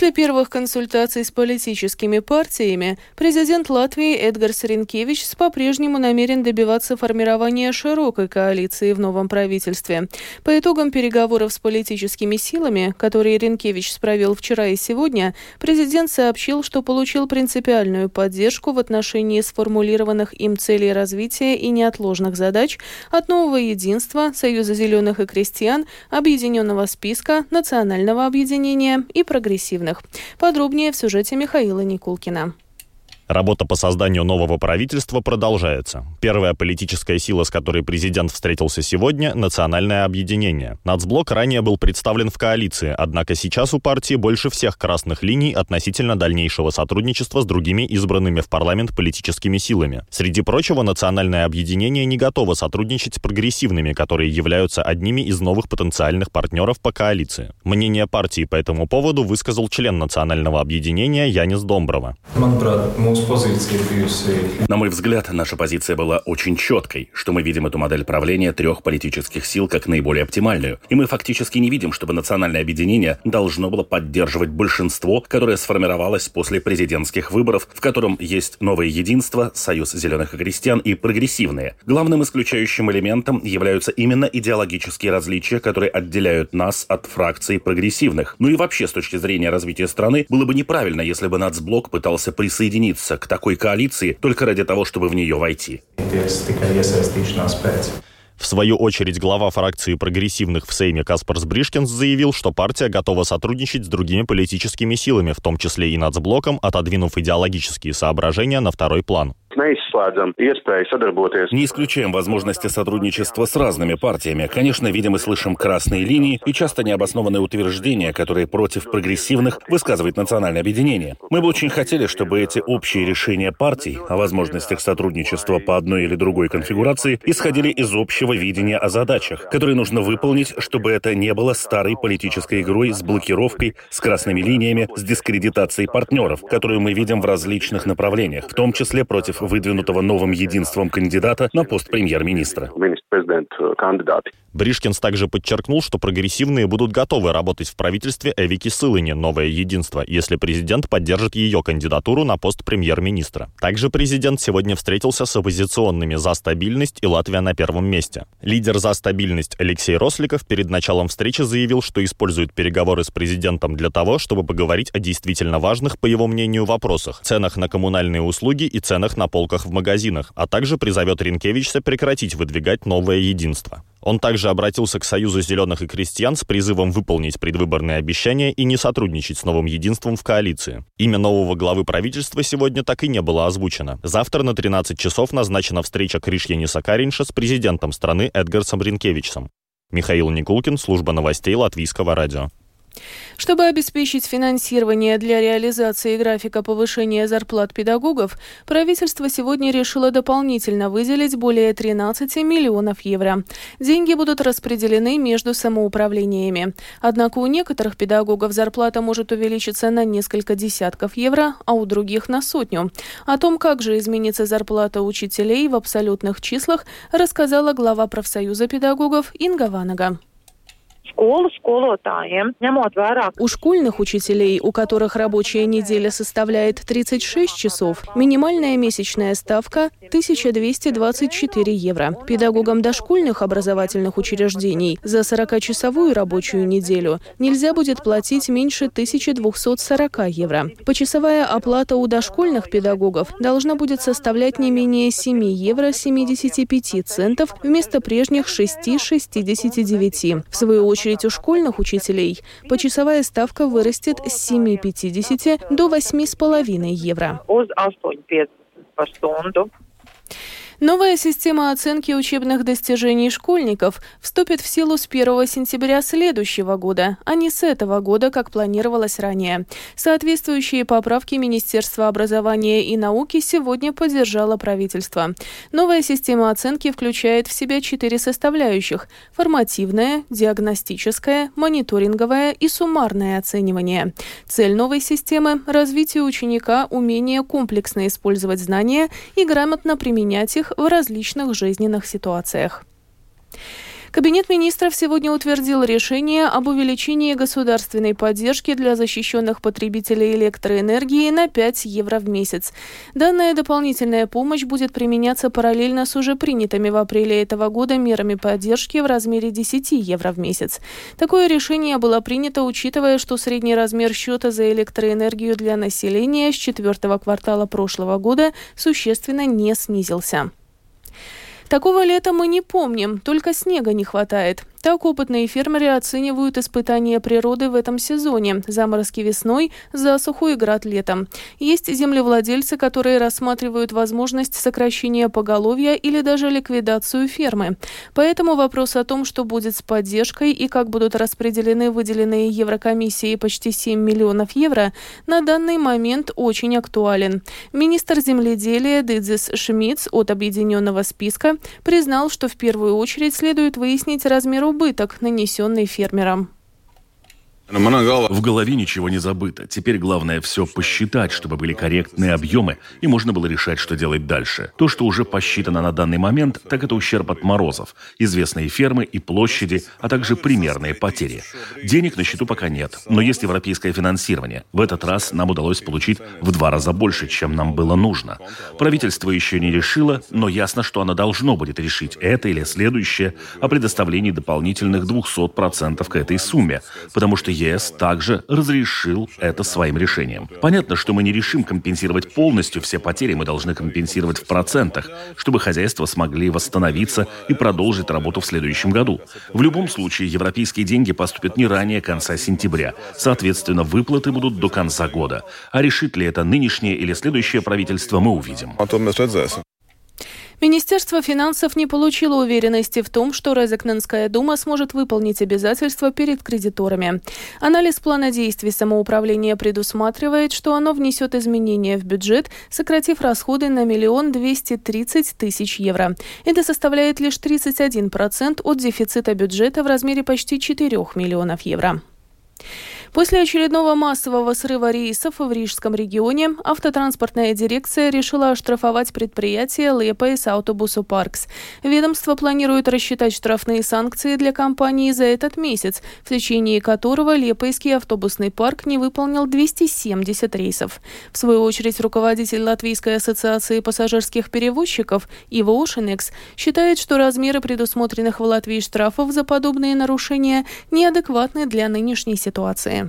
После первых консультаций с политическими партиями президент Латвии Эдгарс Ренкевич по-прежнему намерен добиваться формирования широкой коалиции в новом правительстве. По итогам переговоров с политическими силами, которые Ренкевич провел вчера и сегодня, президент сообщил, что получил принципиальную поддержку в отношении сформулированных им целей развития и неотложных задач от нового единства, Союза зеленых и крестьян, Объединенного списка, Национального объединения и прогрессивного агрессивных. Подробнее в сюжете Михаила Никулкина. Работа по созданию нового правительства продолжается. Первая политическая сила, с которой президент встретился сегодня – Национальное объединение. Нацблок ранее был представлен в коалиции, однако сейчас у партии больше всех красных линий относительно дальнейшего сотрудничества с другими избранными в парламент политическими силами. Среди прочего, Национальное объединение не готово сотрудничать с прогрессивными, которые являются одними из новых потенциальных партнеров по коалиции. Мнение партии по этому поводу высказал член Национального объединения Янис Домброва. На мой взгляд, наша позиция была очень четкой, что мы видим эту модель правления трех политических сил как наиболее оптимальную. И мы фактически не видим, чтобы национальное объединение должно было поддерживать большинство, которое сформировалось после президентских выборов, в котором есть новое единство, союз зеленых и крестьян и прогрессивные. Главным исключающим элементом являются именно идеологические различия, которые отделяют нас от фракций прогрессивных. Ну и вообще, с точки зрения развития страны, было бы неправильно, если бы нацблок пытался присоединиться к такой коалиции только ради того, чтобы в нее войти. В свою очередь, глава фракции прогрессивных в Сейме Каспарс Бришкинс заявил, что партия готова сотрудничать с другими политическими силами, в том числе и нацблоком, отодвинув идеологические соображения на второй план. Не исключаем возможности сотрудничества с разными партиями. Конечно, видим и слышим красные линии и часто необоснованные утверждения, которые против прогрессивных высказывает национальное объединение. Мы бы очень хотели, чтобы эти общие решения партий о возможностях сотрудничества по одной или другой конфигурации исходили из общего видения о задачах, которые нужно выполнить, чтобы это не было старой политической игрой с блокировкой, с красными линиями, с дискредитацией партнеров, которую мы видим в различных направлениях, в том числе против выдвинутого новым единством кандидата на пост премьер-министра. Бришкинс также подчеркнул, что прогрессивные будут готовы работать в правительстве Эвики Сылыни «Новое единство», если президент поддержит ее кандидатуру на пост премьер-министра. Также президент сегодня встретился с оппозиционными «За стабильность» и «Латвия на первом месте». Лидер «За стабильность» Алексей Росликов перед началом встречи заявил, что использует переговоры с президентом для того, чтобы поговорить о действительно важных, по его мнению, вопросах – ценах на коммунальные услуги и ценах на полках в магазинах, а также призовет Ренкевича прекратить выдвигать новое единство. Он также обратился к Союзу зеленых и крестьян с призывом выполнить предвыборные обещания и не сотрудничать с новым единством в коалиции. Имя нового главы правительства сегодня так и не было озвучено. Завтра на 13 часов назначена встреча Кришьяниса Каринша с президентом страны Эдгарсом Ренкевичем. Михаил Никулкин, служба новостей Латвийского радио. Чтобы обеспечить финансирование для реализации графика повышения зарплат педагогов, правительство сегодня решило дополнительно выделить более 13 миллионов евро. Деньги будут распределены между самоуправлениями. Однако у некоторых педагогов зарплата может увеличиться на несколько десятков евро, а у других на сотню. О том, как же изменится зарплата учителей в абсолютных числах, рассказала глава профсоюза педагогов Инга Ванага У школьных учителей, у которых рабочая неделя составляет 36 часов, минимальная месячная ставка 1224 евро. Педагогам дошкольных образовательных учреждений за 40-часовую рабочую неделю нельзя будет платить меньше 1240 евро. Почасовая оплата у дошкольных педагогов должна будет составлять не менее 7 евро 75 центов вместо прежних 6,69. В свою очередь, очередь у школьных учителей почасовая ставка вырастет с 7,50 до 8,5 евро. Новая система оценки учебных достижений школьников вступит в силу с 1 сентября следующего года, а не с этого года, как планировалось ранее. Соответствующие поправки Министерства образования и науки сегодня поддержало правительство. Новая система оценки включает в себя четыре составляющих – формативное, диагностическое, мониторинговое и суммарное оценивание. Цель новой системы – развитие ученика умение комплексно использовать знания и грамотно применять их в различных жизненных ситуациях. Кабинет министров сегодня утвердил решение об увеличении государственной поддержки для защищенных потребителей электроэнергии на 5 евро в месяц. Данная дополнительная помощь будет применяться параллельно с уже принятыми в апреле этого года мерами поддержки в размере 10 евро в месяц. Такое решение было принято, учитывая, что средний размер счета за электроэнергию для населения с четвертого квартала прошлого года существенно не снизился. Такого лета мы не помним, только снега не хватает. Так опытные фермеры оценивают испытания природы в этом сезоне. Заморозки весной, засуху и град летом. Есть землевладельцы, которые рассматривают возможность сокращения поголовья или даже ликвидацию фермы. Поэтому вопрос о том, что будет с поддержкой и как будут распределены выделенные Еврокомиссией почти 7 миллионов евро, на данный момент очень актуален. Министр земледелия Дидзис Шмидц от объединенного списка признал, что в первую очередь следует выяснить размер убыток, нанесенный фермерам. В голове ничего не забыто. Теперь главное все посчитать, чтобы были корректные объемы, и можно было решать, что делать дальше. То, что уже посчитано на данный момент, так это ущерб от морозов, известные фермы и площади, а также примерные потери. Денег на счету пока нет, но есть европейское финансирование. В этот раз нам удалось получить в два раза больше, чем нам было нужно. Правительство еще не решило, но ясно, что оно должно будет решить это или следующее о предоставлении дополнительных 200% к этой сумме, потому что ЕС также разрешил это своим решением. Понятно, что мы не решим компенсировать полностью все потери, мы должны компенсировать в процентах, чтобы хозяйства смогли восстановиться и продолжить работу в следующем году. В любом случае, европейские деньги поступят не ранее конца сентября. Соответственно, выплаты будут до конца года. А решит ли это нынешнее или следующее правительство, мы увидим. Министерство финансов не получило уверенности в том, что Резекненская дума сможет выполнить обязательства перед кредиторами. Анализ плана действий самоуправления предусматривает, что оно внесет изменения в бюджет, сократив расходы на миллион двести тридцать тысяч евро. Это составляет лишь 31% от дефицита бюджета в размере почти 4 миллионов евро. После очередного массового срыва рейсов в Рижском регионе автотранспортная дирекция решила оштрафовать предприятие Лепейс Автобусу Паркс. Ведомство планирует рассчитать штрафные санкции для компании за этот месяц, в течение которого Лепейский автобусный парк не выполнил 270 рейсов. В свою очередь, руководитель Латвийской ассоциации пассажирских перевозчиков Иво Ушинекс считает, что размеры предусмотренных в Латвии штрафов за подобные нарушения неадекватны для нынешней ситуации.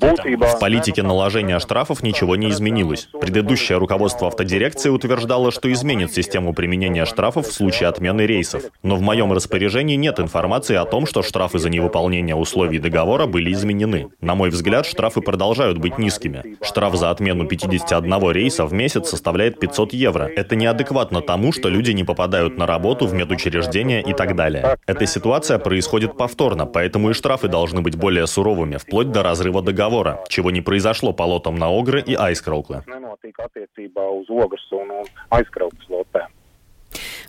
В политике наложения штрафов ничего не изменилось. Предыдущее руководство автодирекции утверждало, что изменит систему применения штрафов в случае отмены рейсов. Но в моем распоряжении нет информации о том, что штрафы за невыполнение условий договора были изменены. На мой взгляд, штрафы продолжают быть низкими. Штраф за отмену 51 рейса в месяц составляет 500 евро. Это неадекватно тому, что люди не попадают на работу в медучреждения и так далее. Эта ситуация происходит повторно, поэтому и штрафы должны быть более суровыми, вплоть до разрыва договора договора, чего не произошло по лотам на Огры и Айскроуклы.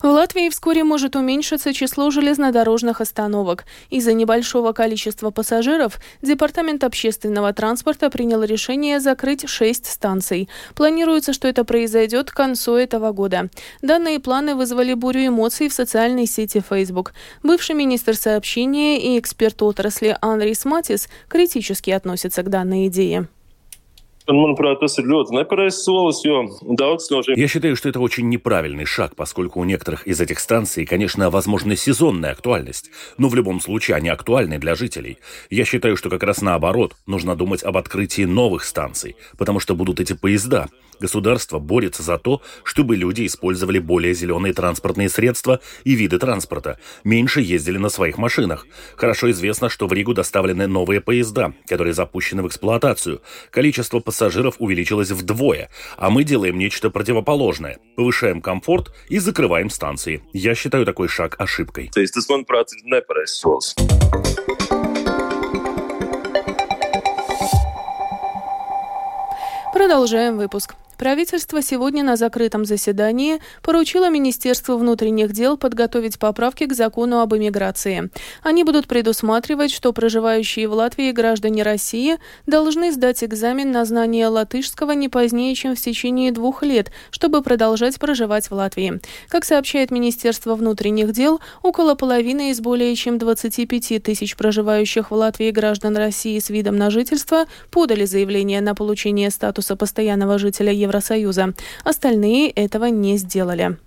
В Латвии вскоре может уменьшиться число железнодорожных остановок. Из-за небольшого количества пассажиров Департамент общественного транспорта принял решение закрыть шесть станций. Планируется, что это произойдет к концу этого года. Данные планы вызвали бурю эмоций в социальной сети Facebook. Бывший министр сообщения и эксперт отрасли Андрис Матис критически относится к данной идее. Я считаю, что это очень неправильный шаг, поскольку у некоторых из этих станций, конечно, возможна сезонная актуальность, но в любом случае они актуальны для жителей. Я считаю, что как раз наоборот, нужно думать об открытии новых станций, потому что будут эти поезда. Государство борется за то, чтобы люди использовали более зеленые транспортные средства и виды транспорта, меньше ездили на своих машинах. Хорошо известно, что в Ригу доставлены новые поезда, которые запущены в эксплуатацию. Количество пассажиров увеличилось вдвое, а мы делаем нечто противоположное. Повышаем комфорт и закрываем станции. Я считаю такой шаг ошибкой. Продолжаем выпуск. Правительство сегодня на закрытом заседании поручило Министерству внутренних дел подготовить поправки к закону об иммиграции. Они будут предусматривать, что проживающие в Латвии граждане России должны сдать экзамен на знание латышского не позднее, чем в течение двух лет, чтобы продолжать проживать в Латвии. Как сообщает Министерство внутренних дел, около половины из более чем 25 тысяч проживающих в Латвии граждан России с видом на жительство подали заявление на получение статуса постоянного жителя Евросоюза. Остальные этого не сделали.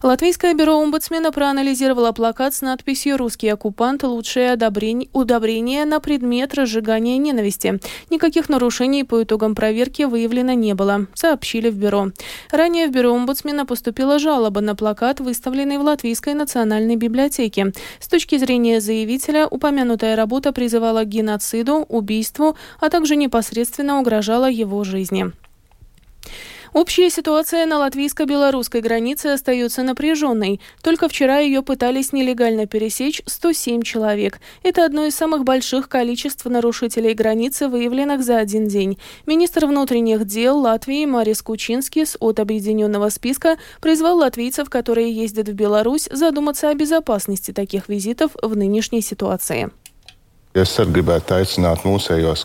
Латвийское бюро омбудсмена проанализировало плакат с надписью «Русский оккупант. Лучшее удобрение на предмет разжигания ненависти». Никаких нарушений по итогам проверки выявлено не было, сообщили в бюро. Ранее в бюро омбудсмена поступила жалоба на плакат, выставленный в Латвийской национальной библиотеке. С точки зрения заявителя, упомянутая работа призывала к геноциду, убийству, а также непосредственно угрожала его жизни. Общая ситуация на латвийско-белорусской границе остается напряженной. Только вчера ее пытались нелегально пересечь 107 человек. Это одно из самых больших количеств нарушителей границы, выявленных за один день. Министр внутренних дел Латвии Марис Кучинскис от объединенного списка призвал латвийцев, которые ездят в Беларусь, задуматься о безопасности таких визитов в нынешней ситуации.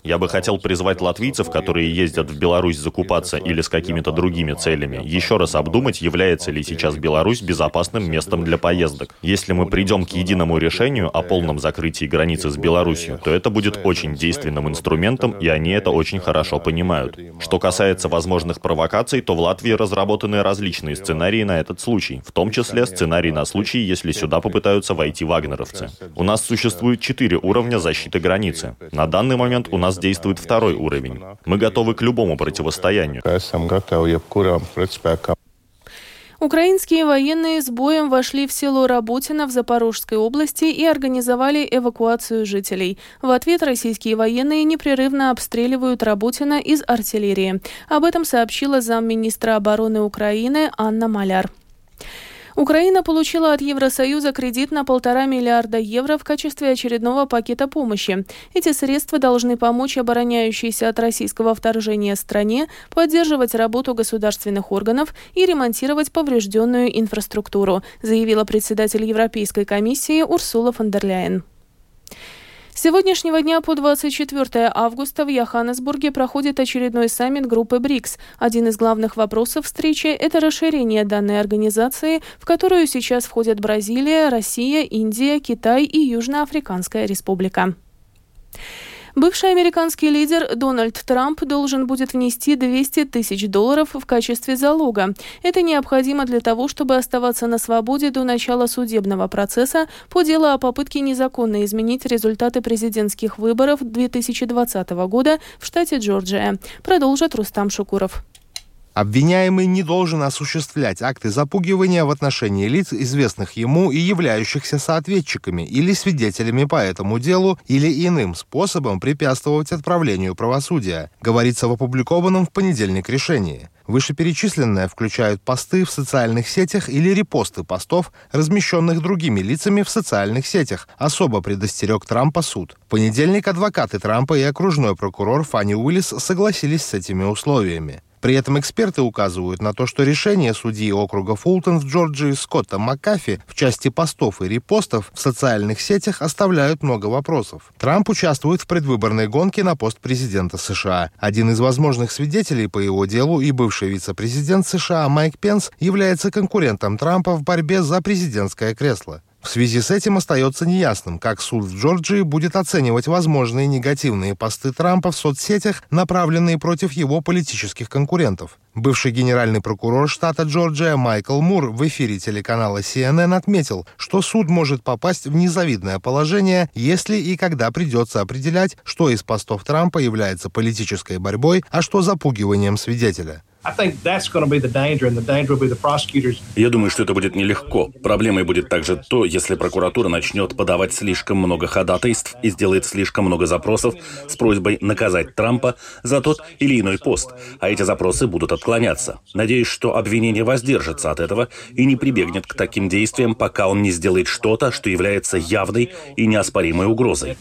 Я бы хотел призвать латвийцев, которые ездят в Беларусь закупаться или с какими-то другими целями, еще раз обдумать, является ли сейчас Беларусь безопасным местом для поездок. Если мы придем к единому решению о полном закрытии границы с Беларусью, то это будет очень действенным инструментом, и они это очень хорошо понимают. Что касается возможных провокаций, то в Латвии разработаны различные сценарии на этот случай, в том числе сценарий на случай, если сюда попытаются войти вагнеровцы. У нас существует четыре уровня защиты защиты границы. На данный момент у нас действует второй уровень. Мы готовы к любому противостоянию. Украинские военные с боем вошли в село Работино в Запорожской области и организовали эвакуацию жителей. В ответ российские военные непрерывно обстреливают Работино из артиллерии. Об этом сообщила замминистра обороны Украины Анна Маляр. Украина получила от Евросоюза кредит на полтора миллиарда евро в качестве очередного пакета помощи. Эти средства должны помочь обороняющейся от российского вторжения стране поддерживать работу государственных органов и ремонтировать поврежденную инфраструктуру, заявила председатель Европейской комиссии Урсула фон дер Ляйен. С сегодняшнего дня по 24 августа в Йоханнесбурге проходит очередной саммит группы БРИКС. Один из главных вопросов встречи – это расширение данной организации, в которую сейчас входят Бразилия, Россия, Индия, Китай и Южноафриканская республика. Бывший американский лидер Дональд Трамп должен будет внести 200 тысяч долларов в качестве залога. Это необходимо для того, чтобы оставаться на свободе до начала судебного процесса по делу о попытке незаконно изменить результаты президентских выборов 2020 года в штате Джорджия. Продолжит Рустам Шукуров. Обвиняемый не должен осуществлять акты запугивания в отношении лиц, известных ему и являющихся соответчиками или свидетелями по этому делу или иным способом препятствовать отправлению правосудия, говорится в опубликованном в понедельник решении. Вышеперечисленное включают посты в социальных сетях или репосты постов, размещенных другими лицами в социальных сетях, особо предостерег Трампа суд. В понедельник адвокаты Трампа и окружной прокурор Фанни Уиллис согласились с этими условиями. При этом эксперты указывают на то, что решение судьи округа Фултон в Джорджии Скотта Маккафи в части постов и репостов в социальных сетях оставляют много вопросов. Трамп участвует в предвыборной гонке на пост президента США. Один из возможных свидетелей по его делу и бывший вице-президент США Майк Пенс является конкурентом Трампа в борьбе за президентское кресло. В связи с этим остается неясным, как суд в Джорджии будет оценивать возможные негативные посты Трампа в соцсетях, направленные против его политических конкурентов. Бывший генеральный прокурор штата Джорджия Майкл Мур в эфире телеканала CNN отметил, что суд может попасть в незавидное положение, если и когда придется определять, что из постов Трампа является политической борьбой, а что запугиванием свидетеля. Я думаю, что это будет нелегко. Проблемой будет также то, если прокуратура начнет подавать слишком много ходатайств и сделает слишком много запросов с просьбой наказать Трампа за тот или иной пост, а эти запросы будут отклоняться. Надеюсь, что обвинение воздержится от этого и не прибегнет к таким действиям, пока он не сделает что-то, что является явной и неоспоримой угрозой.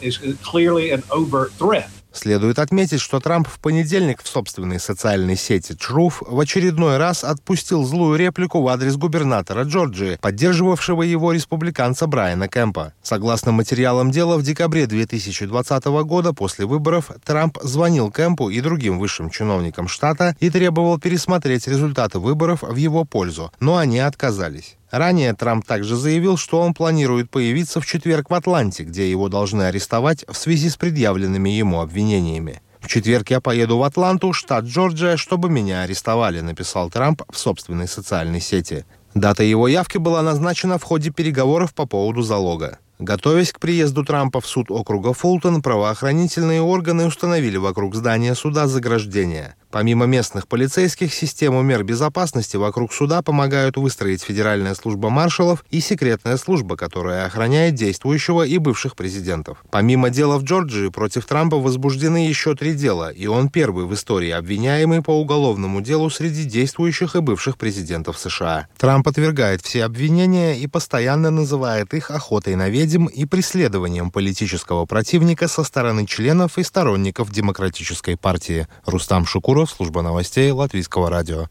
Следует отметить, что Трамп в понедельник в собственной социальной сети Truth в очередной раз отпустил злую реплику в адрес губернатора Джорджии, поддерживавшего его республиканца Брайана Кэмпа. Согласно материалам дела, в декабре 2020 года после выборов Трамп звонил Кэмпу и другим высшим чиновникам штата и требовал пересмотреть результаты выборов в его пользу, но они отказались. Ранее Трамп также заявил, что он планирует появиться в четверг в Атланте, где его должны арестовать в связи с предъявленными ему обвинениями. В четверг я поеду в Атланту, штат Джорджия, чтобы меня арестовали, написал Трамп в собственной социальной сети. Дата его явки была назначена в ходе переговоров по поводу залога. Готовясь к приезду Трампа в суд округа Фултон, правоохранительные органы установили вокруг здания суда заграждение. Помимо местных полицейских, систему мер безопасности вокруг суда помогают выстроить Федеральная служба маршалов и секретная служба, которая охраняет действующего и бывших президентов. Помимо дела в Джорджии, против Трампа возбуждены еще три дела, и он первый в истории обвиняемый по уголовному делу среди действующих и бывших президентов США. Трамп отвергает все обвинения и постоянно называет их охотой на ведьм и преследованием политического противника со стороны членов и сторонников Демократической партии. Рустам Шукуров Служба новостей Латвийского радио.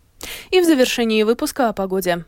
И в завершении выпуска о погоде.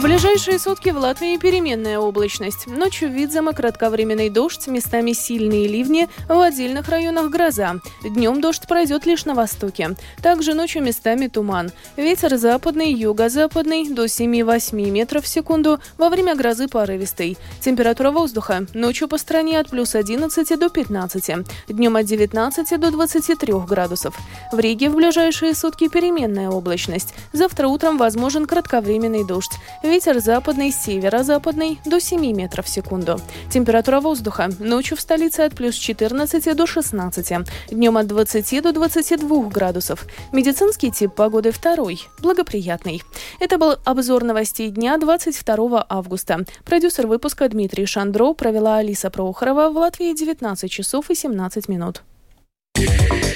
В ближайшие сутки в Латвии переменная облачность. Ночью видимо кратковременный дождь, местами сильные ливни, в отдельных районах гроза. Днем дождь пройдет лишь на востоке. Также ночью местами туман. Ветер западный, юго-западный до 7-8 метров в секунду, во время грозы порывистый. Температура воздуха ночью по стране от плюс 11 до 15, днем от 19 до 23 градусов. В Риге в ближайшие сутки переменная облачность. Завтра утром возможен кратковременный дождь. Ветер западный, северо-западный до 7 метров в секунду. Температура воздуха ночью в столице от плюс 14 до 16, днем от 20 до 22 градусов. Медицинский тип погоды второй, благоприятный. Это был обзор новостей дня 22 августа. Продюсер выпуска Дмитрий Шандро провела Алиса Прохорова в Латвии 19 часов и 17 минут. Yeah.